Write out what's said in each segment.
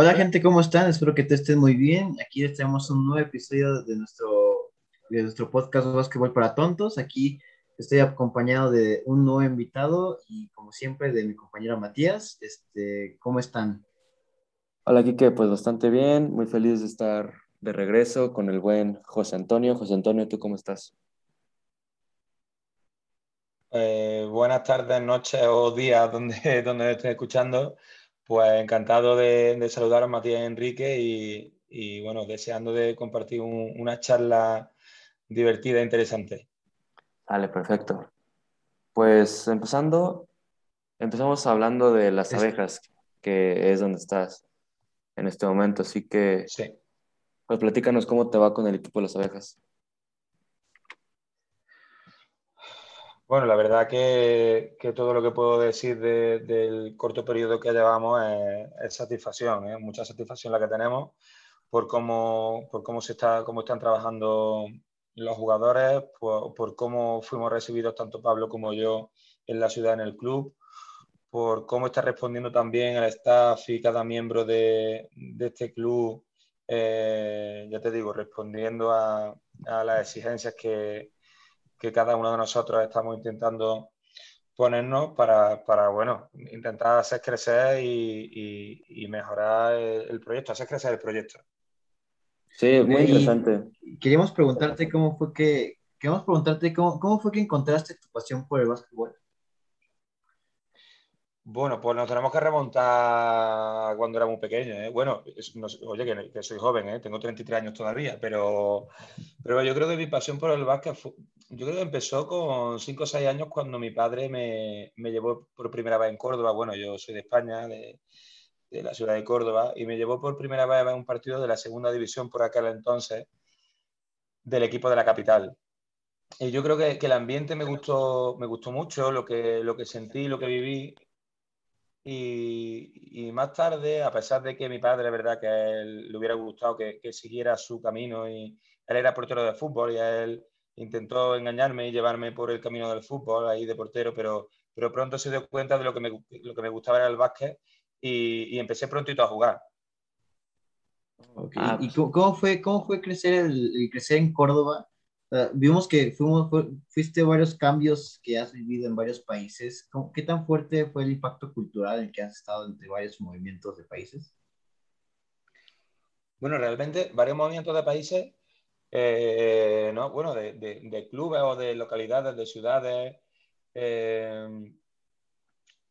Hola gente, ¿cómo están? Espero que te estén muy bien. Aquí les traemos un nuevo episodio de nuestro, de nuestro podcast Básquetbol para Tontos. Aquí estoy acompañado de un nuevo invitado y como siempre de mi compañero Matías. Este, ¿Cómo están? Hola Kike, pues bastante bien, muy feliz de estar de regreso con el buen José Antonio. José Antonio, ¿tú cómo estás? Eh, buenas tardes, noches o días donde, donde estés escuchando. Pues encantado de, saludar a Matías Enrique y, bueno, deseando de compartir una charla divertida e interesante. Vale, perfecto. Pues empezando, empezamos hablando de las abejas, que es donde estás en este momento, así que sí. pues platícanos cómo te va con el equipo de las abejas. Bueno, la verdad que, todo lo que puedo decir del corto periodo que llevamos es, satisfacción, ¿eh? mucha satisfacción la que tenemos por cómo, por cómo, se está, cómo están trabajando los jugadores, por, cómo fuimos recibidos tanto Pablo como yo en la ciudad, en el club, por cómo está respondiendo también el staff y cada miembro de, este club, eh, ya te digo, respondiendo a las exigencias que, que cada uno de nosotros estamos intentando ponernos para, para bueno, intentar hacer crecer y, mejorar el, proyecto, hacer crecer el proyecto. Sí, muy interesante. queríamos preguntarte cómo fue que, queríamos preguntarte cómo, cómo fue que encontraste tu pasión por el básquetbol. Bueno, pues nos tenemos que remontar cuando era muy pequeño. ¿eh? Bueno, oye, que, soy joven, ¿eh? tengo 33 años todavía, pero, pero yo creo que mi pasión por el básquet, yo creo que empezó con 5 o 6 años cuando mi padre me, me, llevó por primera vez en Córdoba. Bueno, yo soy de España, de, de, la ciudad de Córdoba, y me llevó por primera vez a un partido de la segunda división por aquel entonces del equipo de la capital. Y yo creo que, que el ambiente me gustó, me gustó mucho, lo que, lo que sentí, lo que viví y, más tarde, a pesar de que mi padre, verdad, que a él le hubiera gustado que, siguiera su camino y él era portero de fútbol y a él intentó engañarme y llevarme por el camino del fútbol ahí de portero, pero, pero pronto se dio cuenta de lo que me, lo que me gustaba era el básquet y, empecé prontito a jugar. Ah, ¿Y pues cómo fue, cómo fue crecer, el crecer en Córdoba? Vimos que fuimos, fuiste varios cambios que has vivido en varios países. ¿Qué tan fuerte fue el impacto cultural en que has estado entre varios movimientos de países? Bueno, realmente varios movimientos de países, eh, no, bueno, de, de, clubes o de localidades, de ciudades. Eh,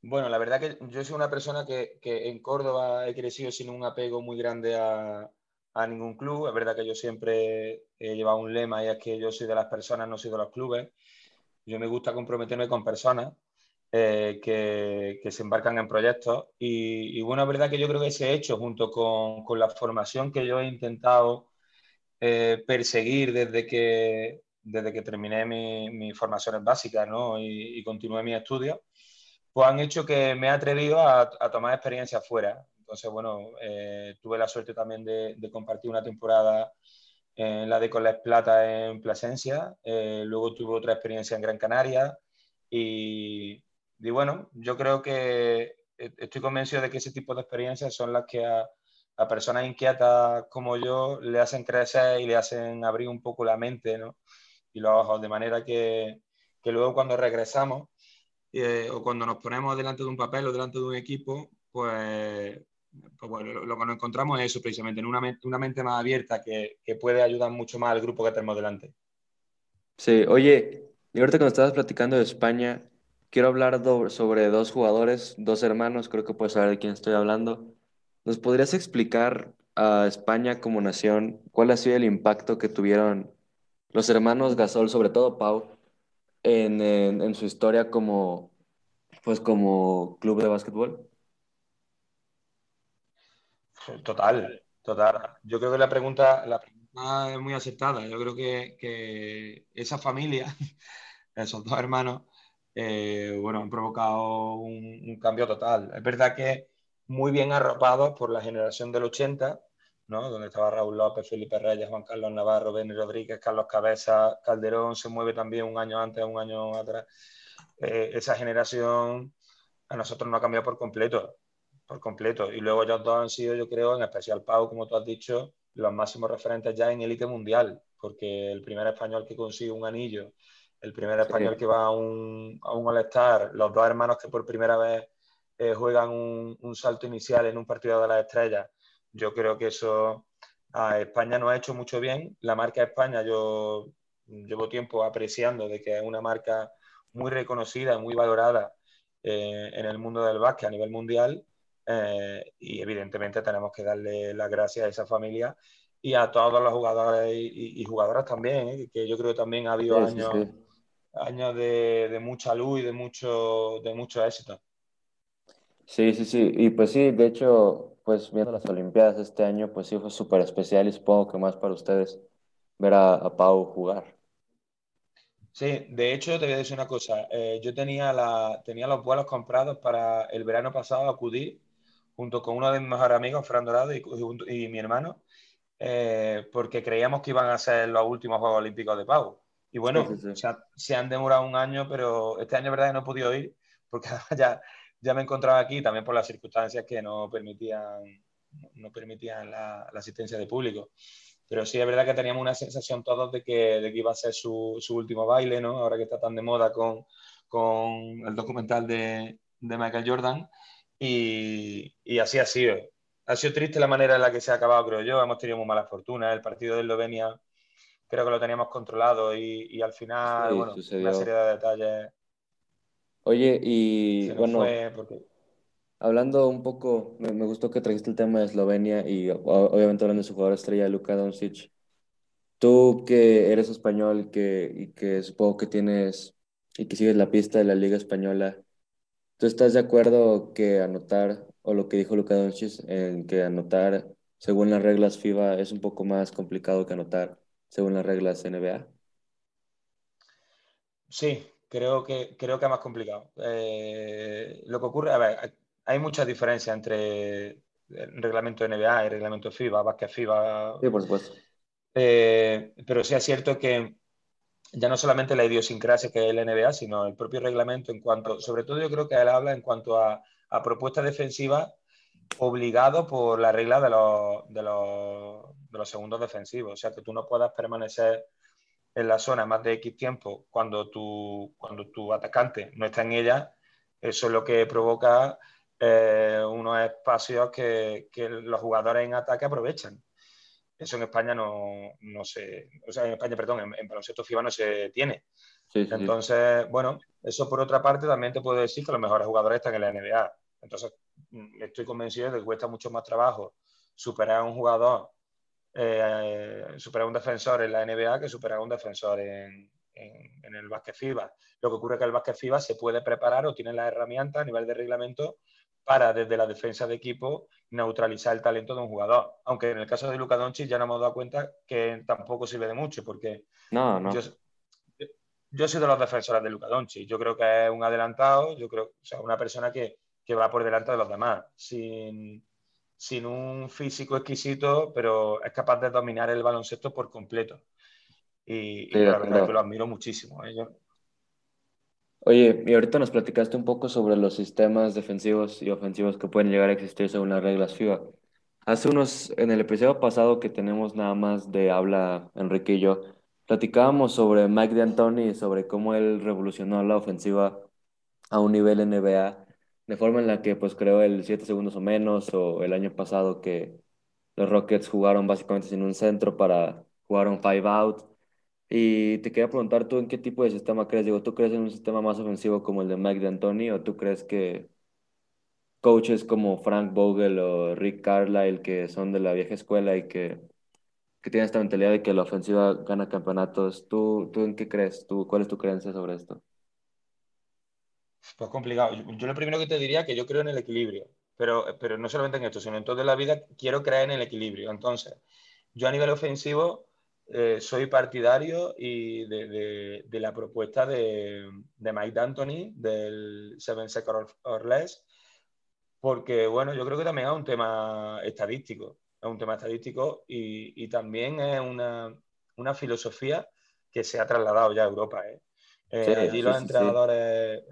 bueno, la verdad que yo soy una persona que, que en Córdoba he crecido sin un apego muy grande a, a ningún club. Es verdad que yo siempre he llevado un lema y es que yo soy de las personas, no soy de los clubes. Yo me gusta comprometerme con personas eh, que, que, se embarcan en proyectos. Y, bueno, es verdad que yo creo que ese hecho, junto con, con la formación que yo he intentado eh, perseguir desde que, desde que terminé mis mi formaciones básicas ¿no? y, y continué mis estudios, pues han hecho que me he atrevido a, tomar experiencias fuera. Entonces, bueno, eh, tuve la suerte también de, compartir una temporada en la de Coles Plata en Plasencia, eh, luego tuve otra experiencia en Gran Canaria y, bueno, yo creo que estoy convencido de que ese tipo de experiencias son las que a, personas inquietas como yo le hacen crecer y le hacen abrir un poco la mente ¿no? y los ojos, de manera que, que luego cuando regresamos eh, o cuando nos ponemos delante de un papel o delante de un equipo, pues pues bueno, lo, que nos encontramos es eso precisamente, en una, una mente más abierta que, que, puede ayudar mucho más al grupo que tenemos delante. Sí, oye, y ahorita cuando estabas platicando de España, quiero hablar sobre dos jugadores, dos hermanos, creo que puedes saber de quién estoy hablando. ¿Nos podrías explicar a España como nación cuál ha sido el impacto que tuvieron los hermanos Gasol, sobre todo Pau, en, en, en su historia como, pues como club de básquetbol? Total, total. Yo creo que la pregunta, la pregunta es muy aceptada. Yo creo que, esa familia, esos dos hermanos, eh, bueno, han provocado un, cambio total. Es verdad que muy bien arropados por la generación del 80, ¿no? donde estaba Raúl López, Felipe Reyes, Juan Carlos Navarro, Benny Rodríguez, Carlos Cabeza, Calderón se mueve también un año antes, un año atrás. Eh, esa generación a nosotros nos ha cambiado por completo por completo. Y luego ellos dos han sido, yo creo, en especial Pau, como tú has dicho, los máximos referentes ya en élite mundial, porque el primer español que consigue un anillo, el primer español que va a un, a un All-Star, los dos hermanos que por primera vez eh, juegan un, un, salto inicial en un partido de las estrellas, yo creo que eso a España no ha hecho mucho bien. La marca España yo llevo tiempo apreciando de que es una marca muy reconocida, muy valorada eh, en el mundo del básquet a nivel mundial eh, y evidentemente tenemos que darle las gracias a esa familia y a todos los jugadores y, jugadoras también, ¿eh? que yo creo que también ha habido años, años de, mucha luz y de mucho, de mucho éxito. Sí, sí, sí, y pues sí, de hecho, pues viendo las Olimpiadas este año, pues sí fue súper especial y supongo que más para ustedes ver a, a Pau jugar. Sí, de hecho te voy a decir una cosa. Eh, yo tenía, la, tenía los vuelos comprados para el verano pasado acudir junto con uno de mis mejores amigos, Fran Dorado, y, y, mi hermano, eh, porque creíamos que iban a ser los últimos Juegos Olímpicos de Pau. Y bueno, Se, han demorado un año, pero este año, verdad, que no he podido ir porque ya, ya me encontraba aquí también por las circunstancias que no permitían, no permitían la, la asistencia de público. Pero sí es verdad que teníamos una sensación todos de que, de que iba a ser su, su, último baile, ¿no? Ahora que está tan de moda con, con el documental de, de Michael Jordan. Y, y, así ha sido. Ha sido triste la manera en la que se ha acabado, creo yo. Hemos tenido muy mala fortuna. El partido de Eslovenia creo que lo teníamos controlado y, y al final, bueno, una serie de detalles. Oye, y bueno, porque... Hablando un poco, me, gustó que trajiste el tema de Eslovenia y obviamente hablando de su jugador estrella, Luka Doncic. Tú que eres español que, y que supongo que tienes y que sigues la pista de la Liga Española, ¿tú estás de acuerdo que anotar, o lo que dijo Luka Doncic, en que anotar según las reglas FIBA es un poco más complicado que anotar según las reglas NBA? Sí, creo que, creo que es más complicado. Eh, lo que ocurre, a ver, hay muchas diferencias entre el reglamento NBA y el reglamento FIBA, básquet FIBA. Sí, por supuesto. Eh, pero sí es cierto que ya no solamente la idiosincrasia que es el NBA, sino el propio reglamento en cuanto, sobre todo yo creo que él habla en cuanto a, propuestas defensivas obligado por la regla de los, de, los, segundos defensivos. O sea, que tú no puedas permanecer en la zona más de X tiempo cuando tu, cuando tu atacante no está en ella. Eso es lo que provoca eh, unos espacios que, los jugadores en ataque aprovechan. Eso en España no, no se, o sea, en España, perdón, en, en baloncesto FIBA no se tiene. Sí, Entonces, bueno, eso por otra parte también te puedo decir que los mejores jugadores están en la NBA. Entonces, mm, estoy convencido de que cuesta mucho más trabajo superar a un jugador, eh, superar a un defensor en la NBA que superar a un defensor en, en, en el básquet FIBA. Lo que ocurre es que el básquet FIBA se puede preparar o tiene las herramientas a nivel de reglamento para desde la defensa de equipo neutralizar el talento de un jugador. Aunque en el caso de Luka Doncic ya nos hemos dado cuenta que tampoco sirve de mucho, porque no, no. Yo, yo, soy de los defensores de Luka Doncic. Yo creo que es un adelantado, yo creo, o sea, una persona que, que va por delante de los demás, sin, sin un físico exquisito, pero es capaz de dominar el baloncesto por completo. Y, sí, y la verdad es que lo admiro muchísimo. ¿eh? Yo, Oye, y ahorita nos platicaste un poco sobre los sistemas defensivos y ofensivos que pueden llegar a existir según las reglas FIBA. Hace unos, en el episodio pasado que tenemos nada más de habla Enrique y yo, platicábamos sobre Mike D'Antoni y sobre cómo él revolucionó la ofensiva a un nivel NBA, de forma en la que pues creó el 7 segundos o menos, o el año pasado que los Rockets jugaron básicamente sin un centro para jugar un five out y te quería preguntar tú en qué tipo de sistema crees. Digo, ¿tú crees en un sistema más ofensivo como el de Mike D'Antoni o tú crees que coaches como Frank Vogel o Rick Carlisle que son de la vieja escuela y que, que tienen esta mentalidad de que la ofensiva gana campeonatos, ¿tú, tú en qué crees? ¿Tú, ¿Cuál es tu creencia sobre esto? Pues complicado. Yo lo primero que te diría es que yo creo en el equilibrio, pero, pero no solamente en esto, sino en toda la vida quiero creer en el equilibrio. Entonces, yo a nivel ofensivo eh, soy partidario y de, de, de la propuesta de, de, Mike D'Antoni del Seven Seconds or Less, porque bueno, yo creo que también es un tema estadístico, es un tema estadístico y, y también es una, una, filosofía que se ha trasladado ya a Europa. ¿eh? Eh, sí, allí sí, los entrenadores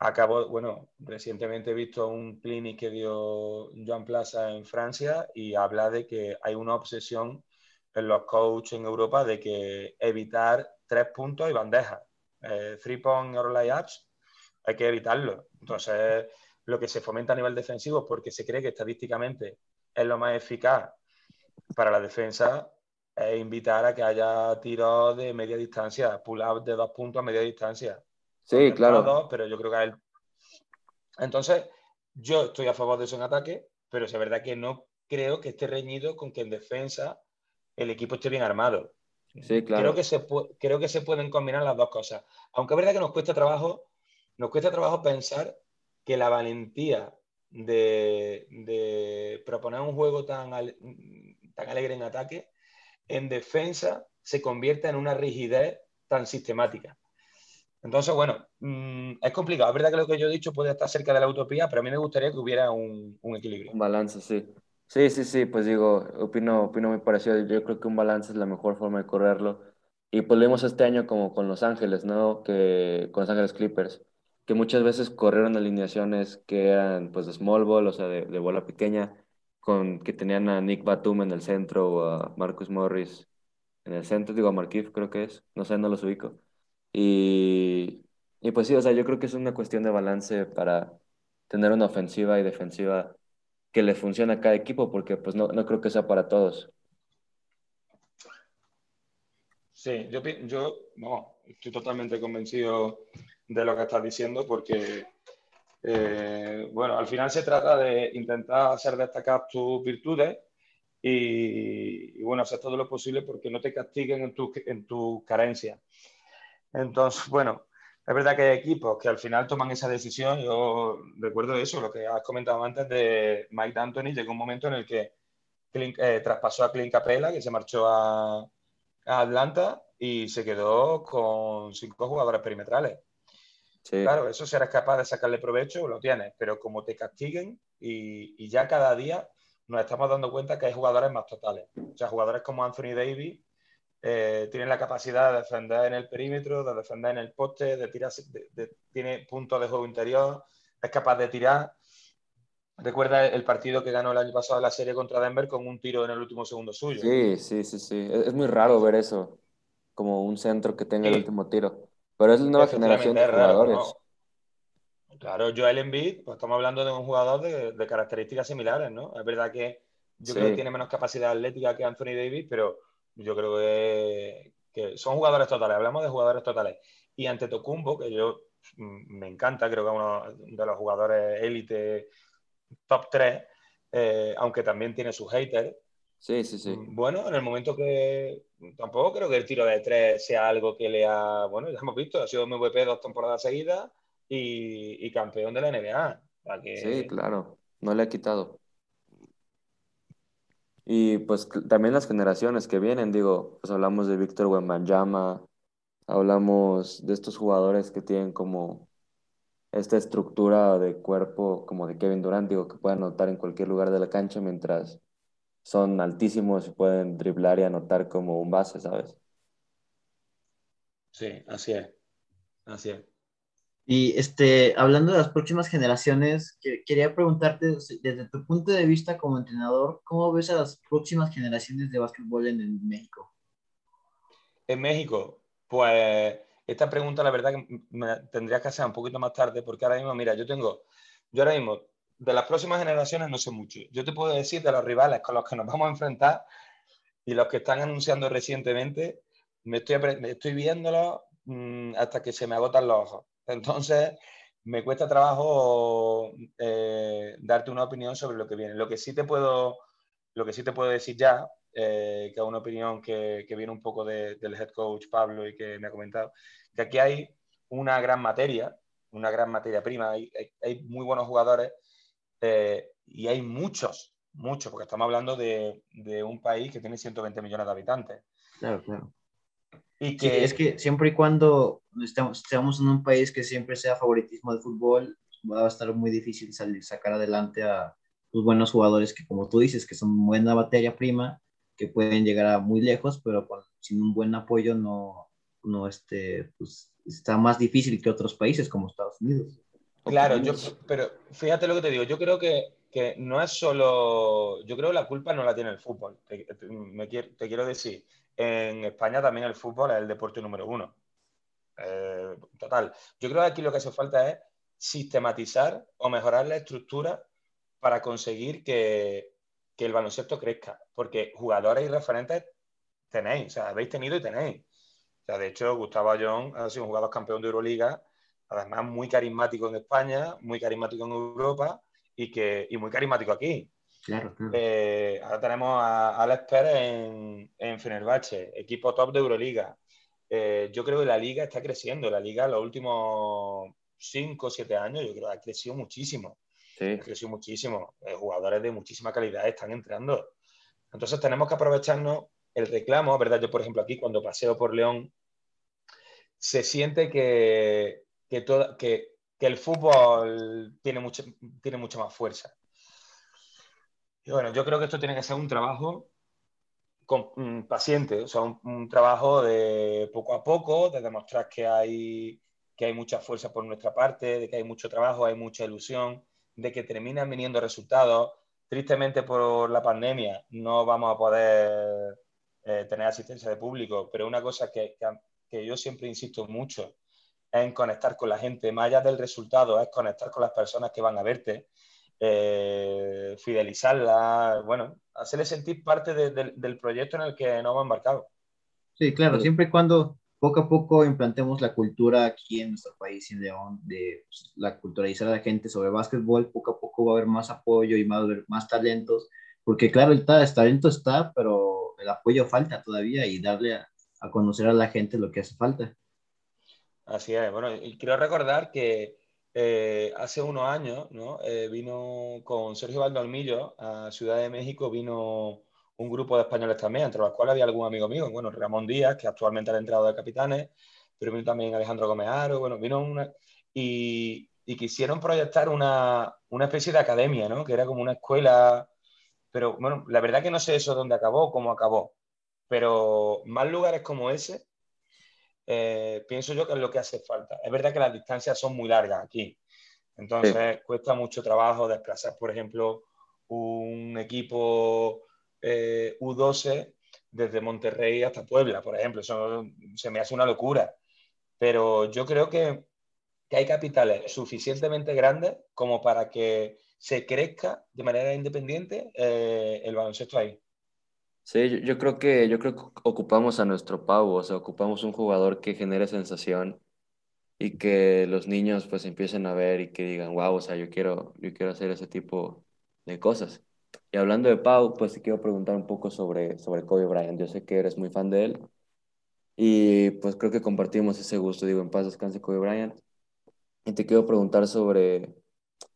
acabo, bueno, recientemente he visto un clinic que dio Joan Plaza en Francia y habla de que hay una obsesión en los coaches en Europa de que evitar tres puntos y bandejas. Eh, three point or layups hay que evitarlo. Entonces, lo que se fomenta a nivel defensivo porque se cree que estadísticamente es lo más eficaz para la defensa es invitar a que haya tiros de media distancia, pull-up de dos puntos a media distancia. Sí, claro. pero yo creo que él... Entonces, yo estoy a favor de eso en ataque, pero es verdad que no creo que esté reñido con que en defensa el equipo esté bien armado. Sí, claro. Creo que, se creo que se pueden combinar las dos cosas. Aunque es verdad que nos cuesta trabajo, nos cuesta trabajo pensar que la valentía de, proponer un juego tan, tan alegre en ataque, en defensa se convierta en una rigidez tan sistemática. Entonces, bueno, mm, es complicado. Es verdad que lo que yo he dicho puede estar cerca de la utopía, pero a mí me gustaría que hubiera un, equilibrio. Un balance, sí. Sí, sí, sí, pues digo, opino, opino muy parecido. Yo creo que un balance es la mejor forma de correrlo. Y pues lo vimos este año como con Los Ángeles, ¿no? Que, con Los Ángeles Clippers, que muchas veces corrieron alineaciones que eran pues de small ball, o sea, de, de bola pequeña, con que tenían a Nick Batum en el centro o a Marcus Morris en el centro, digo a Markif creo que es, no sé, no los ubico. Y, y pues sí, o sea, yo creo que es una cuestión de balance para tener una ofensiva y defensiva que le funcione a cada equipo, porque pues no, no creo que sea para todos. Sí, yo, yo no, estoy totalmente convencido de lo que estás diciendo, porque eh, bueno, al final se trata de intentar hacer destacar tus virtudes y, bueno, hacer todo lo posible porque no te castiguen en tus en tu carencias. Entonces, bueno, es verdad que hay equipos que al final toman esa decisión. Yo recuerdo eso, lo que has comentado antes de Mike D'Antoni. Llegó un momento en el que eh, traspasó a Clint Capella, que se marchó a, a Atlanta y se quedó con cinco jugadores perimetrales. Claro, eso serás capaz de sacarle provecho, lo tienes, pero como te castiguen y, ya cada día nos estamos dando cuenta que hay jugadores más totales. O sea, jugadores como Anthony Davis eh, tienen la capacidad de defender en el perímetro, de defender en el poste, de tirar, tiene puntos de juego interior, es capaz de tirar. Recuerda el partido que ganó el año pasado la serie contra Denver con un tiro en el último segundo suyo. Sí, sí, sí, sí. Es, muy raro ver eso, como un centro que tenga el último tiro. Pero es la nueva generación de jugadores. Claro, Joel Embiid, pues estamos hablando de un jugador de, características similares, ¿no? Es verdad que yo creo que tiene menos capacidad atlética que Anthony Davis, pero yo creo que, son jugadores totales. Hablamos de jugadores totales. Y ante Tocumbo, que yo mm, me encanta, creo que es uno de los jugadores élite top 3, eh, aunque también tiene sus haters, Sí, sí, sí. Mm, bueno, en el momento que tampoco creo que el tiro de tres sea algo que le ha, bueno, ya hemos visto, ha sido MVP dos temporadas seguidas y, campeón de la NBA. Sí, claro, no le ha quitado. Y pues también las generaciones que vienen, digo, pues hablamos de Víctor Wembanyama, hablamos de estos jugadores que tienen como esta estructura de cuerpo como de Kevin Durant, digo, que pueden anotar en cualquier lugar de la cancha mientras son altísimos y pueden driblar y anotar como un base, ¿sabes? Sí, así es. Así es. Y este, hablando de las próximas generaciones, quería preguntarte desde tu punto de vista como entrenador, ¿cómo ves a las próximas generaciones de básquetbol en, México? En México, pues esta pregunta la verdad que me tendría que hacer un poquito más tarde porque ahora mismo, mira, yo tengo, yo ahora mismo de las próximas generaciones no sé mucho. Yo te puedo decir de los rivales con los que nos vamos a enfrentar y los que están anunciando recientemente, me estoy, me estoy viéndolos mm, hasta que se me agotan los ojos. Entonces, me cuesta trabajo eh, darte una opinión sobre lo que viene. Lo que sí te puedo, lo que sí te puedo decir ya, eh, que es una opinión que, viene un poco del head coach Pablo y que me ha comentado, que aquí hay una gran materia, una gran materia prima, hay, muy buenos jugadores eh, y hay muchos, muchos, porque estamos hablando de, un país que tiene 120 millones de habitantes. Claro, claro. Y que es que siempre y cuando estemos, estemos en un país que siempre sea favoritismo de fútbol, va a estar muy difícil salir, sacar adelante a los buenos jugadores que, como tú dices, que son buena batería prima, que pueden llegar a muy lejos, pero sin un buen apoyo no, no este, pues, está más difícil que otros países como Estados Unidos. Claro, yo, pero fíjate lo que te digo, yo creo que, que no es solo, yo creo que la culpa no la tiene el fútbol, te, me te quiero decir, en España también el fútbol es el deporte número uno. Eh, total, yo creo que aquí lo que hace falta es sistematizar o mejorar la estructura para conseguir que, que el baloncesto crezca, porque jugadores y referentes tenéis, o sea, habéis tenido y tenéis. O sea, de hecho, Gustavo Ayón ha sido un jugador campeón de Euroliga además muy carismático en España, muy carismático en Europa y, que, y muy carismático aquí. Claro, eh, ahora tenemos a Alex Pérez en, en Fenerbahce, equipo top de Euroliga. Eh, yo creo que la liga está creciendo. La liga los últimos 5 o 7 años, yo creo que ha crecido muchísimo. Sí. Ha crecido muchísimo. Eh, jugadores de muchísima calidad están entrando. Entonces tenemos que aprovecharnos el reclamo, ¿verdad? Yo, por ejemplo, aquí cuando paseo por León, se siente que, que, que, que el fútbol tiene, mucho, tiene mucha más fuerza. Bueno, yo creo que esto tiene que ser un trabajo mm, paciente, o sea, un, trabajo de poco a poco, de demostrar que hay, que hay mucha fuerza por nuestra parte, de que hay mucho trabajo, hay mucha ilusión, de que terminan viniendo resultados. Tristemente por la pandemia no vamos a poder eh, tener asistencia de público, pero una cosa que, que, yo siempre insisto mucho en conectar con la gente, más allá del resultado, es conectar con las personas que van a verte, eh, fidelizarlas, bueno, hacerles sentir parte del proyecto en el que nos hemos embarcado. Sí, claro, siempre y cuando poco a poco implantemos la cultura aquí en nuestro país, en León, de pues, la culturalizar a la gente sobre básquetbol, poco a poco va a haber más apoyo y más, más talentos, porque claro, el, talento está, pero el apoyo falta todavía y darle a conocer a la gente lo que hace falta. Así es. Bueno, y quiero recordar que eh, hace unos años. Eh, vino con Sergio Valdolmillo a Ciudad de México, vino un grupo de españoles también, entre los cuales había algún amigo mío, bueno, Ramón Díaz, que actualmente ha entrado de capitanes, pero vino también Alejandro Gómez Aro, bueno, vino y quisieron proyectar una, una, especie de academia, ¿no? Que era como una escuela, pero bueno, la verdad que no sé eso dónde acabó, cómo acabó, pero más lugares como ese eh, pienso yo que es lo que hace falta. Es verdad que las distancias son muy largas aquí, entonces cuesta mucho trabajo desplazar, por ejemplo, un equipo eh, U12 desde Monterrey hasta Puebla, por ejemplo. Eso se me hace una locura. Pero yo creo que, que hay capitales suficientemente grandes como para que se crezca de manera independiente eh, el baloncesto ahí. Sí, yo, creo que, yo creo que ocupamos a nuestro Pau, o sea, ocupamos un jugador que genere sensación y que los niños pues empiecen a ver y que digan, wow, o sea, yo quiero, yo quiero hacer ese tipo de cosas. Y hablando de Pau, pues te quiero preguntar un poco sobre, sobre Kobe Bryant. Yo sé que eres muy fan de él y pues creo que compartimos ese gusto. Digo, en paz descanse Kobe Bryant. Y te quiero preguntar sobre,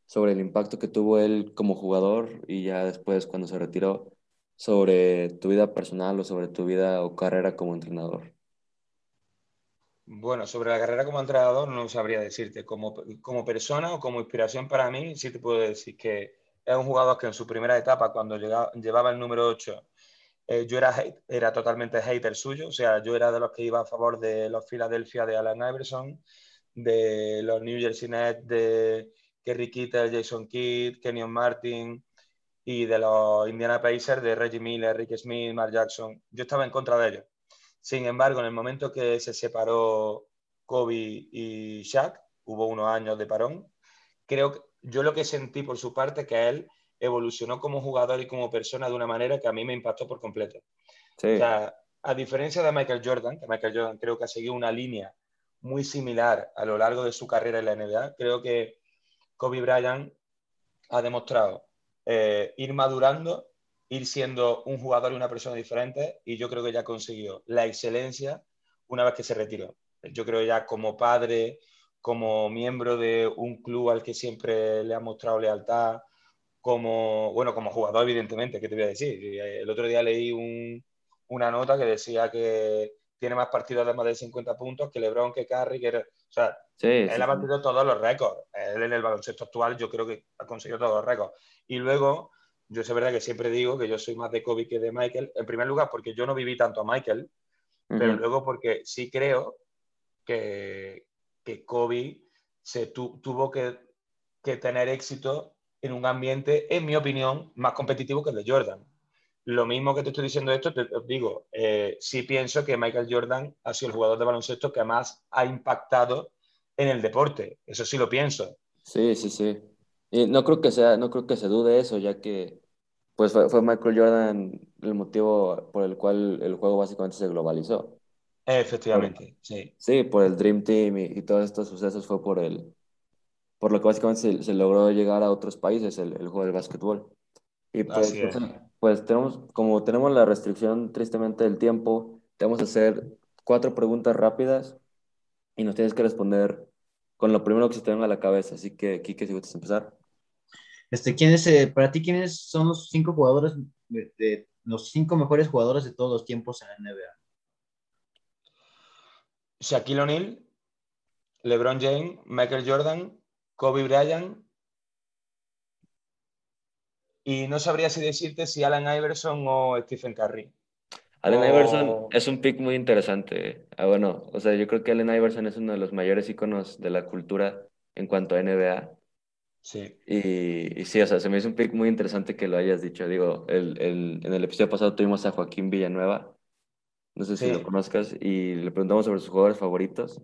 sobre el impacto que tuvo él como jugador y ya después cuando se retiró sobre tu vida personal o sobre tu vida o carrera como entrenador? Bueno, sobre la carrera como entrenador no sabría decirte. Como, como persona o como inspiración para mí, sí te puedo decir que es un jugador que en su primera etapa, cuando llegaba, llevaba el número 8, eh, yo era, era totalmente hater suyo. O sea, yo era de los que iba a favor de los Philadelphia de Alan Iverson, de los New Jersey Nets de Kerry Kittle, Jason Kidd, Kenyon Martin, y de los Indiana Pacers de Reggie Miller, Rick Smith, Mark Jackson. Yo estaba en contra de ellos. Sin embargo, en el momento que se separó Kobe y Shaq, hubo unos años de parón, creo que yo lo que sentí por su parte que él evolucionó como jugador y como persona de una manera que a mí me impactó por completo. O sea, a diferencia de Michael Jordan, que Michael Jordan creo que ha seguido una línea muy similar a lo largo de su carrera en la NBA, creo que Kobe Bryant ha demostrado eh, ir madurando, ir siendo un jugador y una persona diferente y yo creo que ya consiguió la excelencia una vez que se retiró. Yo creo ya como padre, como miembro de un club al que siempre le ha mostrado lealtad, como, bueno, como jugador evidentemente, ¿qué te voy a decir? El otro día leí una nota que decía que tiene más partidos de más de 50 puntos que LeBron, que Curry, que... O sea, él ha batido todos los récords. Él en el baloncesto actual yo creo que ha conseguido todos los récords. Y luego, yo es verdad que siempre digo que yo soy más de Kobe que de Michael. En primer lugar, porque yo no viví tanto a Michael, pero luego porque sí creo que, que Kobe se tuvo que que tener éxito en un ambiente, en mi opinión, más competitivo que el de Jordan. Lo mismo que te estoy diciendo esto, te, digo, eh, sí pienso que Michael Jordan ha sido el jugador de baloncesto que más ha impactado en el deporte. Eso sí lo pienso. Sí, sí, sí. Y no creo que sea, no creo que se dude eso, ya que pues fue, Michael Jordan el motivo por el cual el juego básicamente se globalizó. Efectivamente, sí. Sí, por el Dream Team y, todos estos sucesos fue por el, por lo que básicamente se, logró llegar a otros países el, el juego del básquetbol. Y pues, pues, pues, tenemos, como tenemos la restricción tristemente del tiempo, te vamos a hacer cuatro preguntas rápidas y nos tienes que responder con lo primero que se te venga a la cabeza. Así que, Kike, si gustas empezar. Este, ¿quién es, eh, para ti, quiénes son los cinco jugadores, de, los cinco mejores jugadores de todos los tiempos en la NBA? Shaquille O'Neal, LeBron James, Michael Jordan, Kobe Bryant. Y no sabría si decirte si Alan Iverson o Stephen Curry. Allen Iverson es un pick muy interesante. Ah, bueno, o sea, yo creo que Allen Iverson es uno de los mayores iconos de la cultura en cuanto a NBA. Sí. Y, sí, o sea, se me hizo un pick muy interesante que lo hayas dicho. Digo, el, el, en el episodio pasado tuvimos a Joaquín Villanueva, no sé si lo conozcas, y le preguntamos sobre sus jugadores favoritos.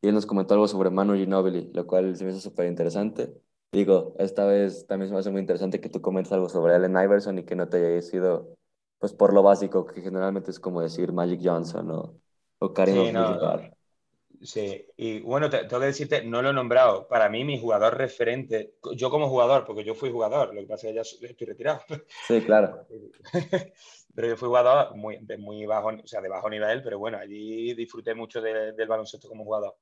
Y él nos comentó algo sobre Manu Ginobili, lo cual se me hizo súper interesante. Digo, esta vez también se me hace muy interesante que tú comentes algo sobre Allen Iverson y que no te haya sido pues por lo básico, que generalmente es como decir Magic Johnson o, o Karim sí, no, sí, y bueno, tengo que decirte, no lo he nombrado. Para mí, mi jugador referente, yo como jugador, porque yo fui jugador, lo que pasa es que ya estoy retirado. Sí, claro. pero yo fui jugador muy, de muy bajo, o sea, de bajo nivel, pero bueno, allí disfruté mucho del baloncesto como jugador.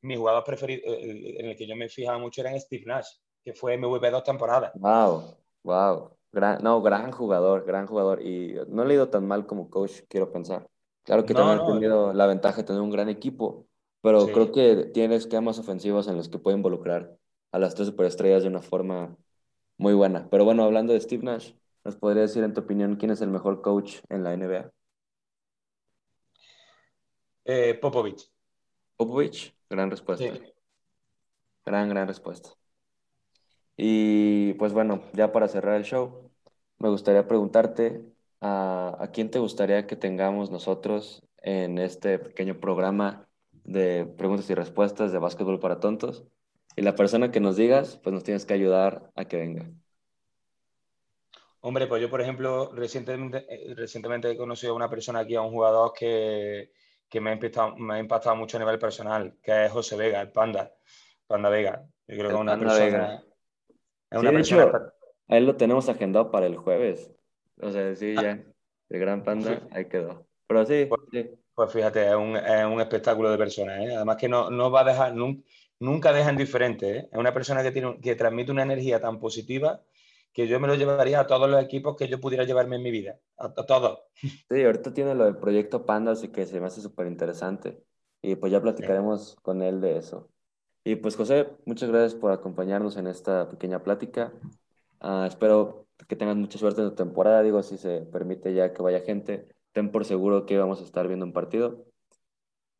Mi jugador preferido, en el que yo me fijaba mucho era Steve Nash, que fue MVP dos temporadas. Wow, wow no, gran jugador, gran jugador. Y no le ha ido tan mal como coach, quiero pensar. Claro que también ha tenido la ventaja de tener un gran equipo, pero creo que tiene esquemas ofensivos en los que puede involucrar a las tres superestrellas de una forma muy buena. Pero bueno, hablando de Steve Nash, ¿nos podría decir en tu opinión quién es el mejor coach en la NBA? Eh, Popovich. Popovich, gran respuesta. Gran, gran respuesta. Y pues bueno, ya para cerrar el show, me gustaría preguntarte a, a quién te gustaría que tengamos nosotros en este pequeño programa de preguntas y respuestas de básquetbol para tontos. Y la persona que nos digas, pues nos tienes que ayudar a que venga. Hombre, pues yo, por ejemplo, recientemente, eh, recientemente he conocido a una persona aquí, a un jugador que, que me, ha impactado, me ha impactado mucho a nivel personal, que es José Vega, el Panda, Panda Vega. Yo creo que es una persona a él lo tenemos agendado para el jueves. O sea, sí, ya, el gran panda, ahí quedó. Pero sí, pues, pues fíjate, es un, es un, espectáculo de personas, ¿eh? Además que no, no va a dejar, nunca, nunca deja indiferente, ¿eh? Es una persona que, tiene, que transmite una energía tan positiva que yo me lo llevaría a todos los equipos que yo pudiera llevarme en mi vida, a, todos. Sí, ahorita tiene lo del proyecto Panda, así que se me hace súper interesante. Y pues ya platicaremos con él de eso. Y pues José, muchas gracias por acompañarnos en esta pequeña plática. Ah, espero que tengan mucha suerte en tu temporada, digo, si se permite ya que vaya gente, ten por seguro que vamos a estar viendo un partido.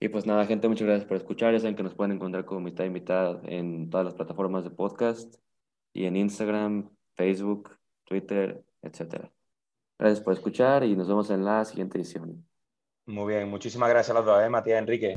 Y pues nada, gente, muchas gracias por escuchar. Ya saben que nos pueden encontrar como mitad y mitad en todas las plataformas de podcast y en Instagram, Facebook, Twitter, etc. Gracias por escuchar y nos vemos en la siguiente edición. Muy bien, muchísimas gracias a los dos, ¿eh? Matías Enrique.